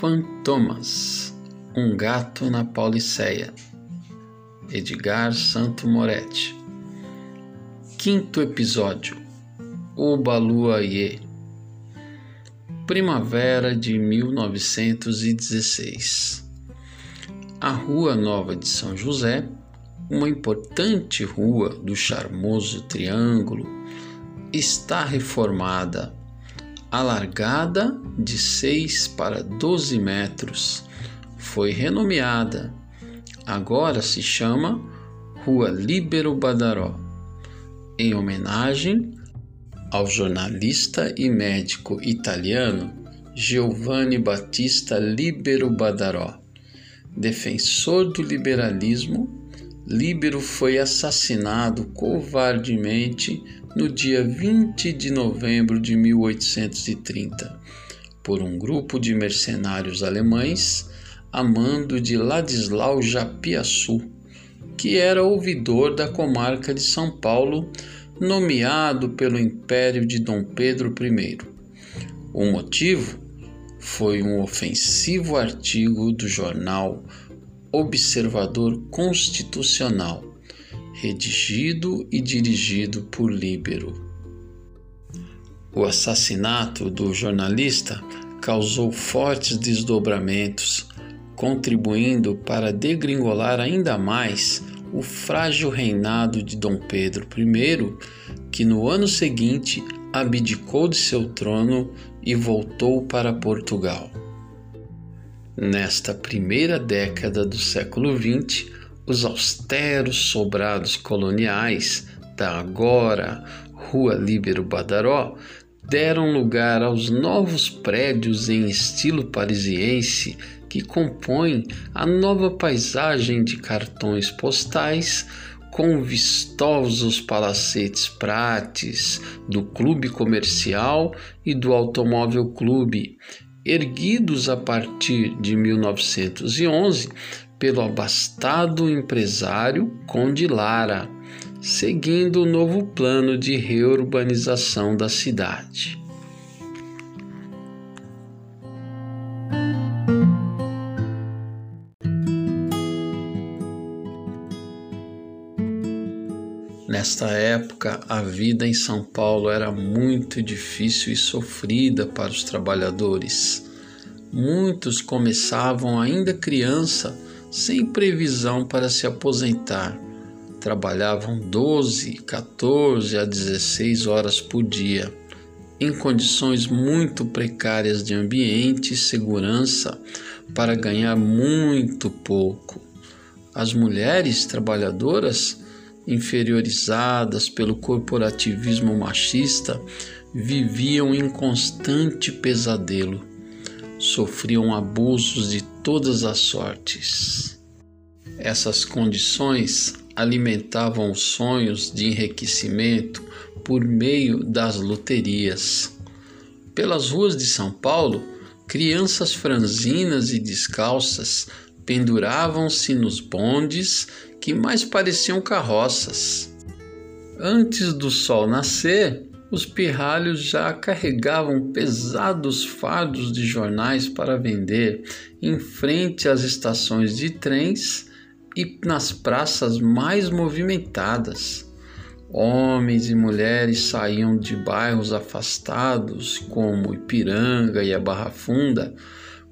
Fantomas Um gato na Pauliceia. Edgar Santo Moretti. Quinto episódio O Baluaiê Primavera de 1916 A Rua Nova de São José, uma importante rua do charmoso Triângulo, está reformada alargada de 6 para 12 metros, foi renomeada. Agora se chama Rua Líbero Badaró, em homenagem ao jornalista e médico italiano Giovanni Battista Libero Badaró. Defensor do liberalismo, Líbero foi assassinado covardemente no dia 20 de novembro de 1830 por um grupo de mercenários alemães a mando de Ladislau Japiaçu, que era ouvidor da comarca de São Paulo, nomeado pelo Império de Dom Pedro I. O motivo foi um ofensivo artigo do jornal Observador Constitucional, redigido e dirigido por Líbero. O assassinato do jornalista causou fortes desdobramentos, contribuindo para degringolar ainda mais o frágil reinado de Dom Pedro I, que no ano seguinte abdicou de seu trono e voltou para Portugal. Nesta primeira década do século XX, os austeros sobrados coloniais da agora Rua Líbero Badaró deram lugar aos novos prédios em estilo parisiense que compõem a nova paisagem de cartões postais com vistosos palacetes prates do Clube Comercial e do Automóvel Clube, erguidos a partir de 1911 pelo abastado empresário Conde Lara, seguindo o novo plano de reurbanização da cidade. Nesta época, a vida em São Paulo era muito difícil e sofrida para os trabalhadores. Muitos começavam ainda criança sem previsão para se aposentar. Trabalhavam 12, 14 a 16 horas por dia, em condições muito precárias de ambiente e segurança, para ganhar muito pouco. As mulheres trabalhadoras, inferiorizadas pelo corporativismo machista, viviam em constante pesadelo sofriam abusos de todas as sortes. Essas condições alimentavam os sonhos de enriquecimento por meio das loterias. Pelas ruas de São Paulo, crianças franzinas e descalças penduravam-se nos bondes que mais pareciam carroças. Antes do sol nascer, os pirralhos já carregavam pesados fardos de jornais para vender em frente às estações de trens e nas praças mais movimentadas. Homens e mulheres saíam de bairros afastados, como Ipiranga e a Barra Funda,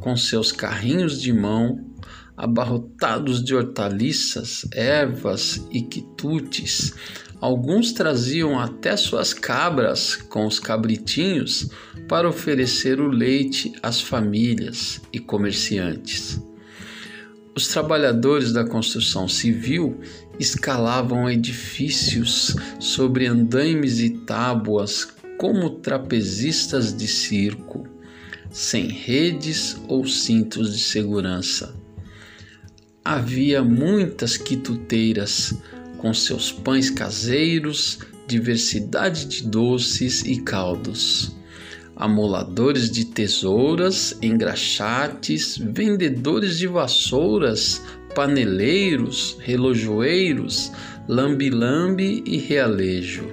com seus carrinhos de mão, abarrotados de hortaliças, ervas e quitutes, Alguns traziam até suas cabras com os cabritinhos para oferecer o leite às famílias e comerciantes. Os trabalhadores da construção civil escalavam edifícios sobre andaimes e tábuas como trapezistas de circo, sem redes ou cintos de segurança. Havia muitas quituteiras com seus pães caseiros, diversidade de doces e caldos. Amoladores de tesouras, engraxates, vendedores de vassouras, paneleiros, relojoeiros, lambi-lambi e realejo.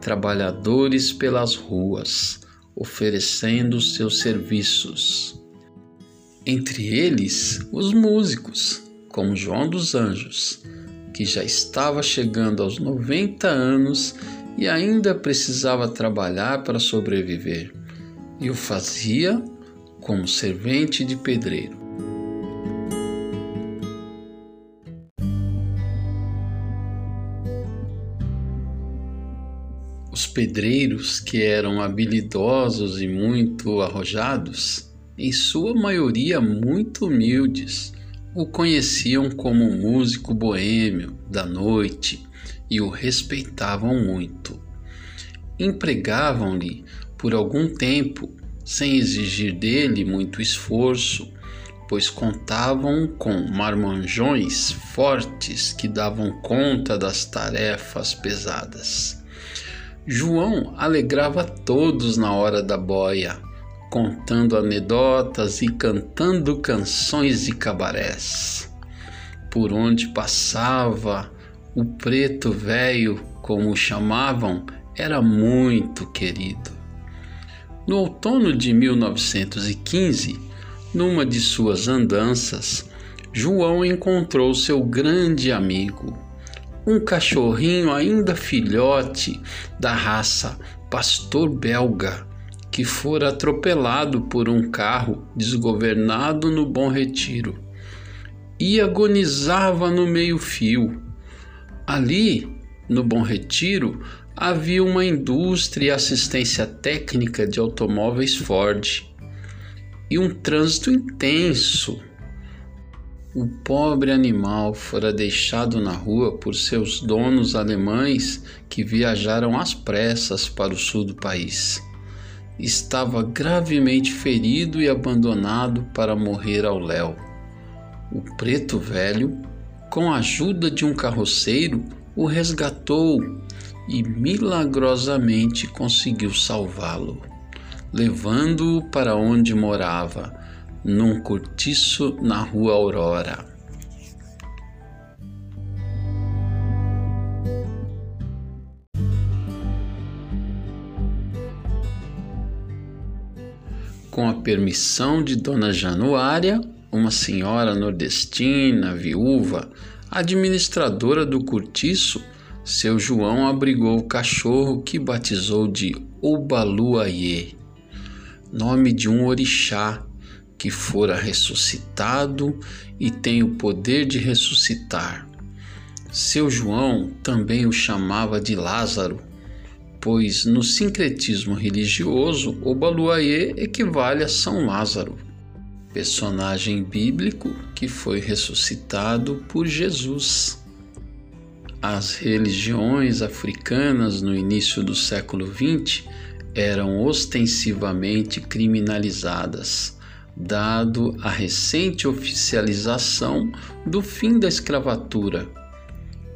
Trabalhadores pelas ruas, oferecendo seus serviços. Entre eles, os músicos, como João dos Anjos, que já estava chegando aos 90 anos e ainda precisava trabalhar para sobreviver, e o fazia como servente de pedreiro. Os pedreiros, que eram habilidosos e muito arrojados, em sua maioria muito humildes, o conheciam como músico boêmio da noite e o respeitavam muito. Empregavam-lhe por algum tempo, sem exigir dele muito esforço, pois contavam com marmanjões fortes que davam conta das tarefas pesadas. João alegrava todos na hora da boia, contando anedotas e cantando canções de cabarés. Por onde passava, o preto velho, como o chamavam, era muito querido. No outono de 1915, numa de suas andanças, João encontrou seu grande amigo, um cachorrinho ainda filhote da raça pastor belga, que fora atropelado por um carro desgovernado no Bom Retiro e agonizava no meio-fio Ali, no Bom Retiro, havia uma indústria e assistência técnica de automóveis Ford e um trânsito intenso. O pobre animal fora deixado na rua por seus donos alemães que viajaram às pressas para o sul do país. Estava gravemente ferido e abandonado para morrer ao léu. O preto velho com a ajuda de um carroceiro, o resgatou e milagrosamente conseguiu salvá-lo, levando-o para onde morava, num cortiço na rua Aurora. Com a permissão de Dona Januária, uma senhora nordestina, viúva, administradora do cortiço, seu João abrigou o cachorro que batizou de Obaluayê, nome de um orixá que fora ressuscitado e tem o poder de ressuscitar. Seu João também o chamava de Lázaro, pois no sincretismo religioso, Obaluayê equivale a São Lázaro personagem bíblico que foi ressuscitado por Jesus. As religiões africanas no início do século XX eram ostensivamente criminalizadas, dado a recente oficialização do fim da escravatura.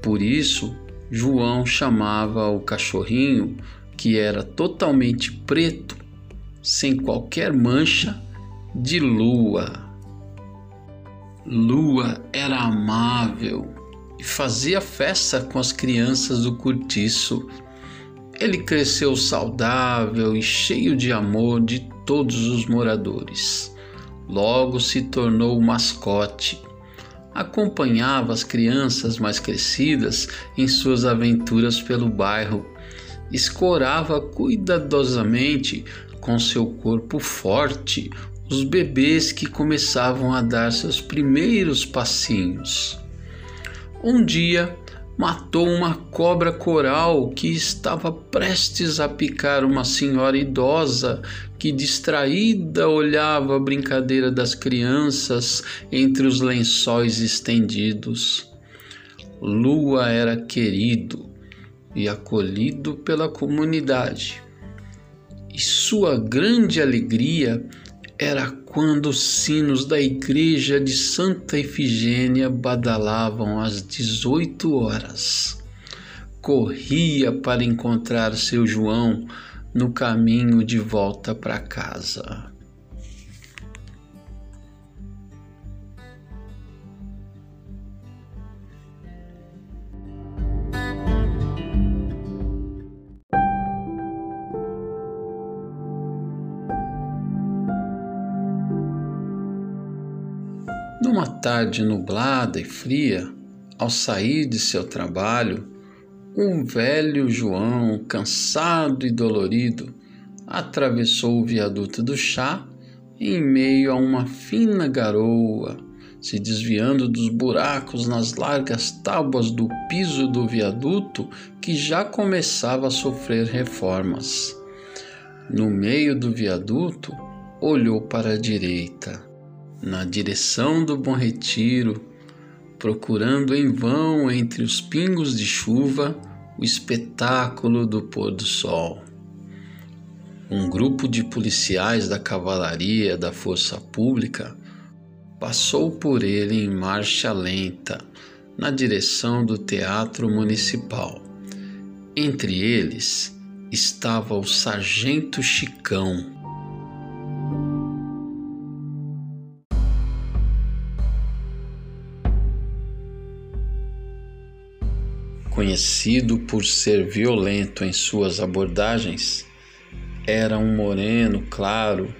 Por isso, João chamava o cachorrinho, que era totalmente preto, sem qualquer mancha, de Lua. Lua era amável e fazia festa com as crianças do cortiço. Ele cresceu saudável e cheio de amor de todos os moradores. Logo se tornou o mascote. Acompanhava as crianças mais crescidas em suas aventuras pelo bairro. Escorava cuidadosamente com seu corpo forte os bebês que começavam a dar seus primeiros passinhos. Um dia, matou uma cobra coral que estava prestes a picar uma senhora idosa que distraída olhava a brincadeira das crianças entre os lençóis estendidos. Lua era querido e acolhido pela comunidade. E sua grande alegria era quando os sinos da igreja de Santa Ifigênia badalavam às 18 horas. Corria para encontrar seu João no caminho de volta para casa. Tarde nublada e fria, ao sair de seu trabalho, um velho João, cansado e dolorido, atravessou o viaduto do chá em meio a uma fina garoa, se desviando dos buracos nas largas tábuas do piso do viaduto que já começava a sofrer reformas. No meio do viaduto, olhou para a direita, na direção do Bom Retiro, procurando em vão entre os pingos de chuva o espetáculo do pôr do sol. Um grupo de policiais da cavalaria da Força Pública passou por ele em marcha lenta na direção do Teatro Municipal. Entre eles estava o Sargento Chicão conhecido por ser violento em suas abordagens, era um moreno claro,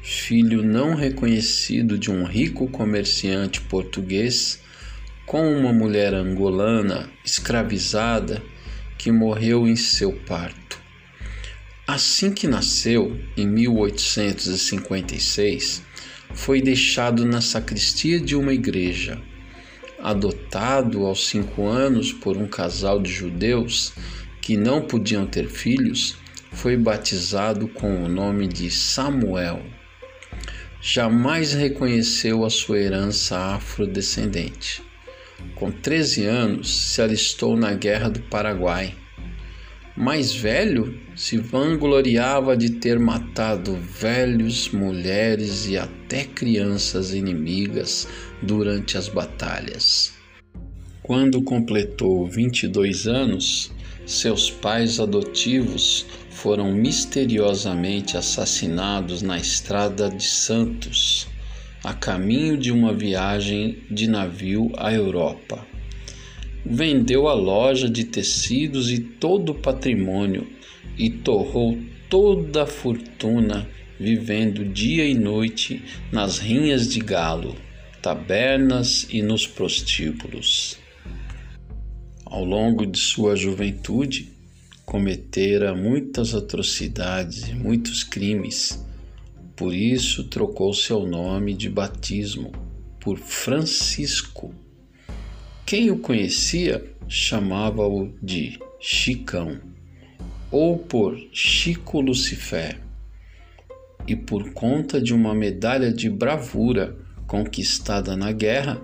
filho não reconhecido de um rico comerciante português com uma mulher angolana escravizada que morreu em seu parto. Assim que nasceu, em 1856, foi deixado na sacristia de uma igreja adotado aos cinco anos por um casal de judeus que não podiam ter filhos, foi batizado com o nome de Samuel. Jamais reconheceu a sua herança afrodescendente. Com 13 anos, se alistou na Guerra do Paraguai. Mais velho, se vangloriava de ter matado velhos, mulheres e até crianças inimigas durante as batalhas. Quando completou 22 anos, seus pais adotivos foram misteriosamente assassinados na estrada de Santos, a caminho de uma viagem de navio à Europa. Vendeu a loja de tecidos e todo o patrimônio e torrou toda a fortuna vivendo dia e noite nas rinhas de galo tabernas e nos prostíbulos. Ao longo de sua juventude, cometera muitas atrocidades e muitos crimes. Por isso trocou seu nome de batismo por Francisco. Quem o conhecia chamava-o de Chicão ou por Chico Lucifer. E por conta de uma medalha de bravura conquistada na guerra,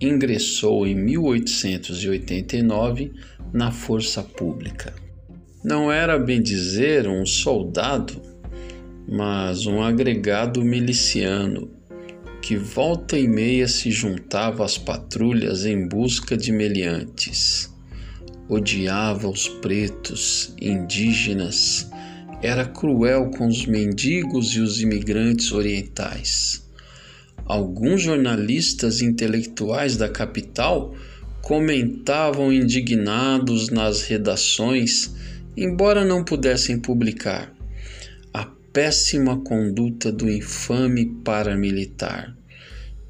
ingressou em 1889 na força pública. Não era bem dizer um soldado, mas um agregado miliciano que volta e meia se juntava às patrulhas em busca de meliantes. Odiava os pretos, indígenas, era cruel com os mendigos e os imigrantes orientais. Alguns jornalistas intelectuais da capital comentavam indignados nas redações, embora não pudessem publicar, péssima conduta do infame paramilitar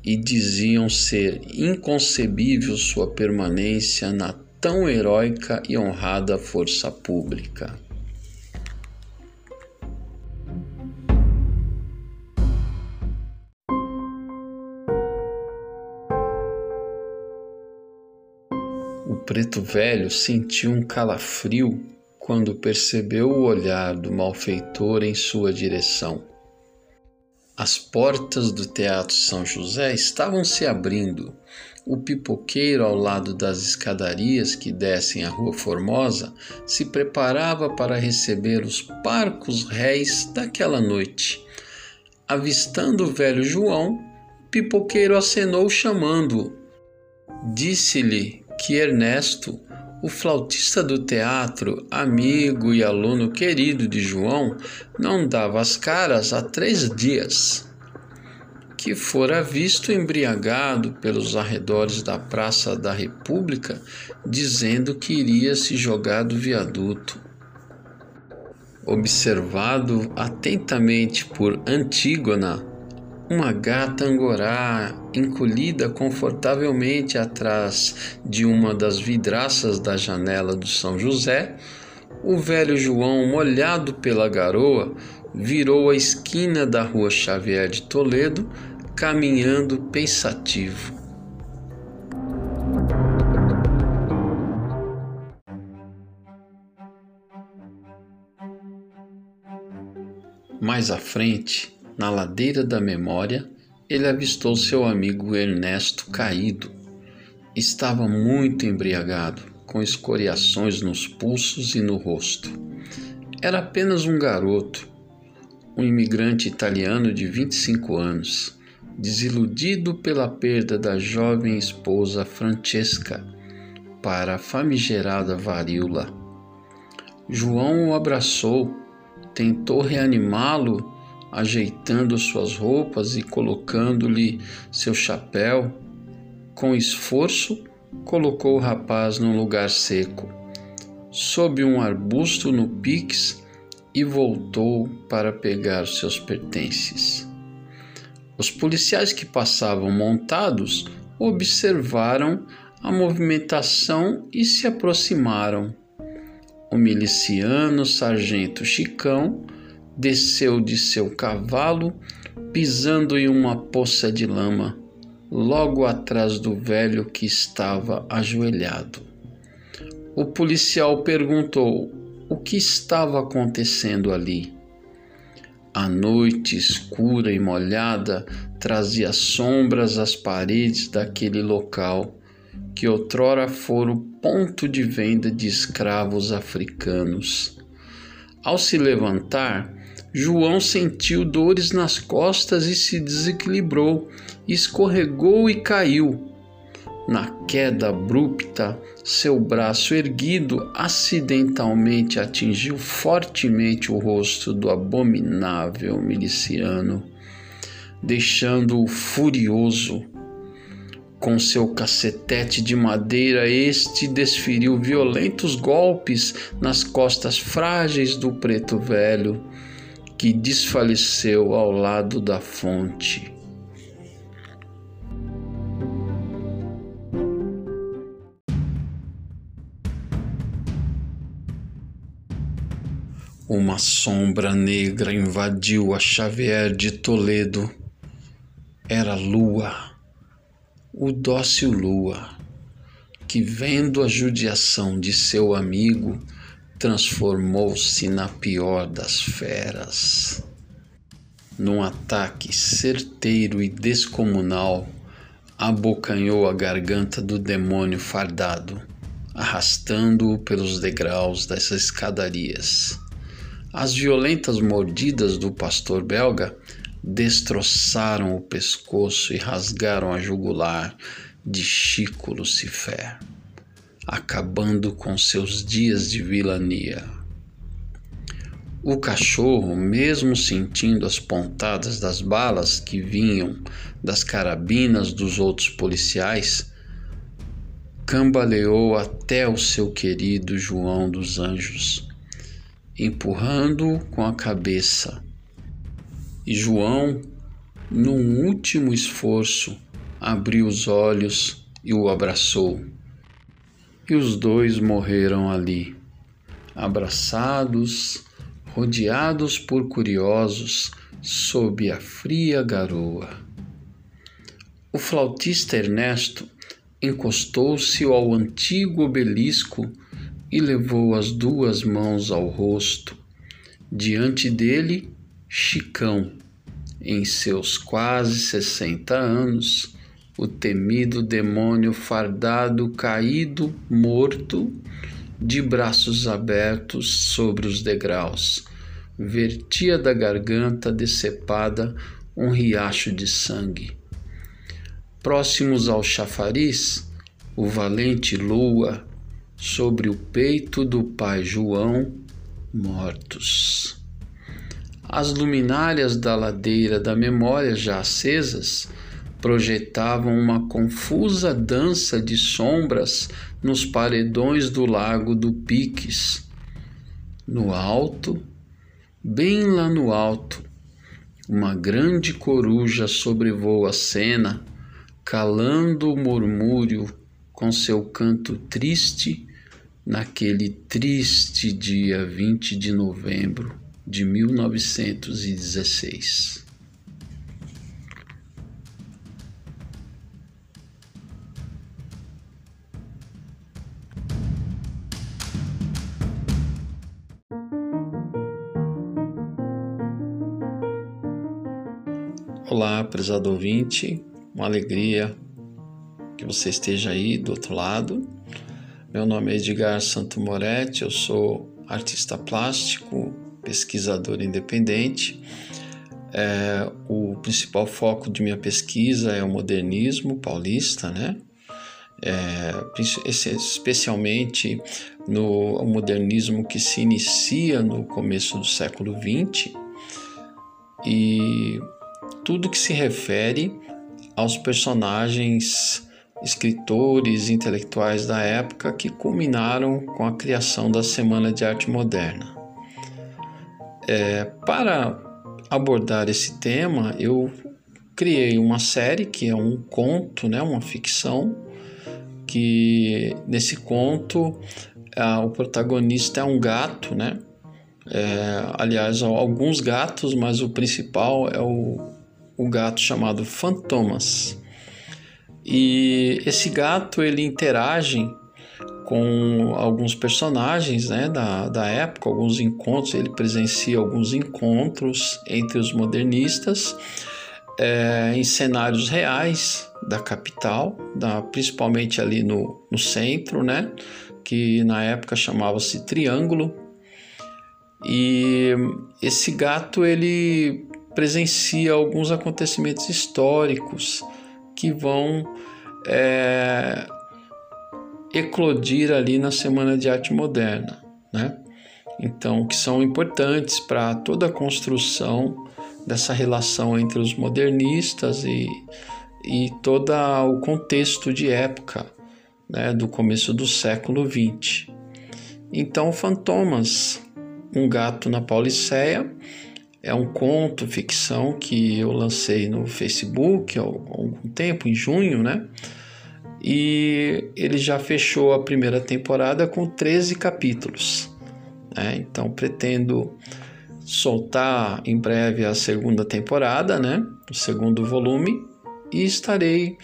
e diziam ser inconcebível sua permanência na tão heróica e honrada força pública. preto velho sentiu um calafrio quando percebeu o olhar do malfeitor em sua direção. As portas do Teatro São José estavam se abrindo. O pipoqueiro, ao lado das escadarias que descem a Rua Formosa, se preparava para receber os parcos réis daquela noite. Avistando o velho João, o pipoqueiro acenou chamando-o. Disse-lhe que Ernesto, o flautista do teatro, amigo e aluno querido de João, não dava as caras há três dias. Que fora visto embriagado pelos arredores da Praça da República, dizendo que iria se jogar do viaduto. Observado atentamente por Antígona, uma gata angorá encolhida confortavelmente atrás de uma das vidraças da janela do São José, o velho João, molhado pela garoa, virou a esquina da rua Xavier de Toledo, caminhando pensativo. Mais à frente, na ladeira da memória, ele avistou seu amigo Ernesto caído. Estava muito embriagado, com escoriações nos pulsos e no rosto. Era apenas um garoto, um imigrante italiano de 25 anos, desiludido pela perda da jovem esposa Francesca para a famigerada varíola. João o abraçou, tentou reanimá-lo ajeitando suas roupas e colocando-lhe seu chapéu. Com esforço, colocou o rapaz num lugar seco, sob um arbusto no pix e voltou para pegar seus pertences. Os policiais que passavam montados observaram a movimentação e se aproximaram. O miliciano sargento Chicão desceu de seu cavalo, pisando em uma poça de lama, logo atrás do velho que estava ajoelhado. O policial perguntou o que estava acontecendo ali. A noite escura e molhada trazia sombras às paredes daquele local que outrora fora o ponto de venda de escravos africanos. Ao se levantar, João sentiu dores nas costas e se desequilibrou, escorregou e caiu. Na queda abrupta, seu braço erguido acidentalmente atingiu fortemente o rosto do abominável miliciano, deixando-o furioso. Com seu cacetete de madeira, este desferiu violentos golpes nas costas frágeis do preto velho que desfaleceu ao lado da fonte. Uma sombra negra invadiu a Xavier de Toledo. Era Lua, o dócil Lua, que, vendo a judiação de seu amigo, transformou-se na pior das feras. Num ataque certeiro e descomunal, abocanhou a garganta do demônio fardado, arrastando-o pelos degraus das escadarias. As violentas mordidas do pastor belga destroçaram o pescoço e rasgaram a jugular de Chico Lucifer acabando com seus dias de vilania. O cachorro, mesmo sentindo as pontadas das balas que vinham das carabinas dos outros policiais, cambaleou até o seu querido João dos Anjos, empurrando-o com a cabeça. E João, num último esforço, abriu os olhos e o abraçou e os dois morreram ali, abraçados, rodeados por curiosos, sob a fria garoa. O flautista Ernesto encostou-se ao antigo obelisco e levou as duas mãos ao rosto. Diante dele, Chicão, em seus quase sessenta anos, o temido demônio fardado caído, morto, de braços abertos sobre os degraus. Vertia da garganta decepada um riacho de sangue. Próximos ao chafariz, o valente Lua, sobre o peito do pai João, mortos. As luminárias da ladeira da memória já acesas projetavam uma confusa dança de sombras nos paredões do lago do Piques. No alto, bem lá no alto, uma grande coruja sobrevoa a cena, calando o murmúrio com seu canto triste naquele triste dia 20 de novembro de 1916. Prezado ouvinte, uma alegria que você esteja aí do outro lado. Meu nome é Edgar Santo Moretti, eu sou artista plástico, pesquisador independente. É, o principal foco de minha pesquisa é o modernismo paulista, né? É, especialmente no modernismo que se inicia no começo do século XX e tudo que se refere aos personagens, escritores, intelectuais da época que culminaram com a criação da Semana de Arte Moderna. É, para abordar esse tema, eu criei uma série que é um conto, né, uma ficção, que nesse conto o protagonista é um gato, né? É, aliás, alguns gatos, mas o principal é o o gato chamado Fantomas. E esse gato ele interage com alguns personagens né, da, da época, alguns encontros, ele presencia alguns encontros entre os modernistas é, em cenários reais da capital, da, principalmente ali no, no centro, né, que na época chamava-se Triângulo. E esse gato ele presencia alguns acontecimentos históricos que vão é, eclodir ali na Semana de Arte Moderna, né? Então, que são importantes para toda a construção dessa relação entre os modernistas e, e todo o contexto de época né, do começo do século XX. Então, Fantomas, um gato na Pauliceia, é um conto, ficção que eu lancei no Facebook há algum tempo, em junho, né? E ele já fechou a primeira temporada com 13 capítulos. Né? Então pretendo soltar em breve a segunda temporada, né? O segundo volume, e estarei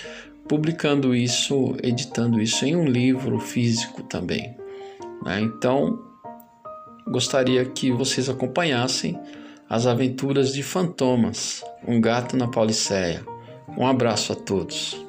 publicando isso, editando isso em um livro físico também. Né? Então gostaria que vocês acompanhassem as Aventuras de Fantomas, um gato na Pauliceia. Um abraço a todos.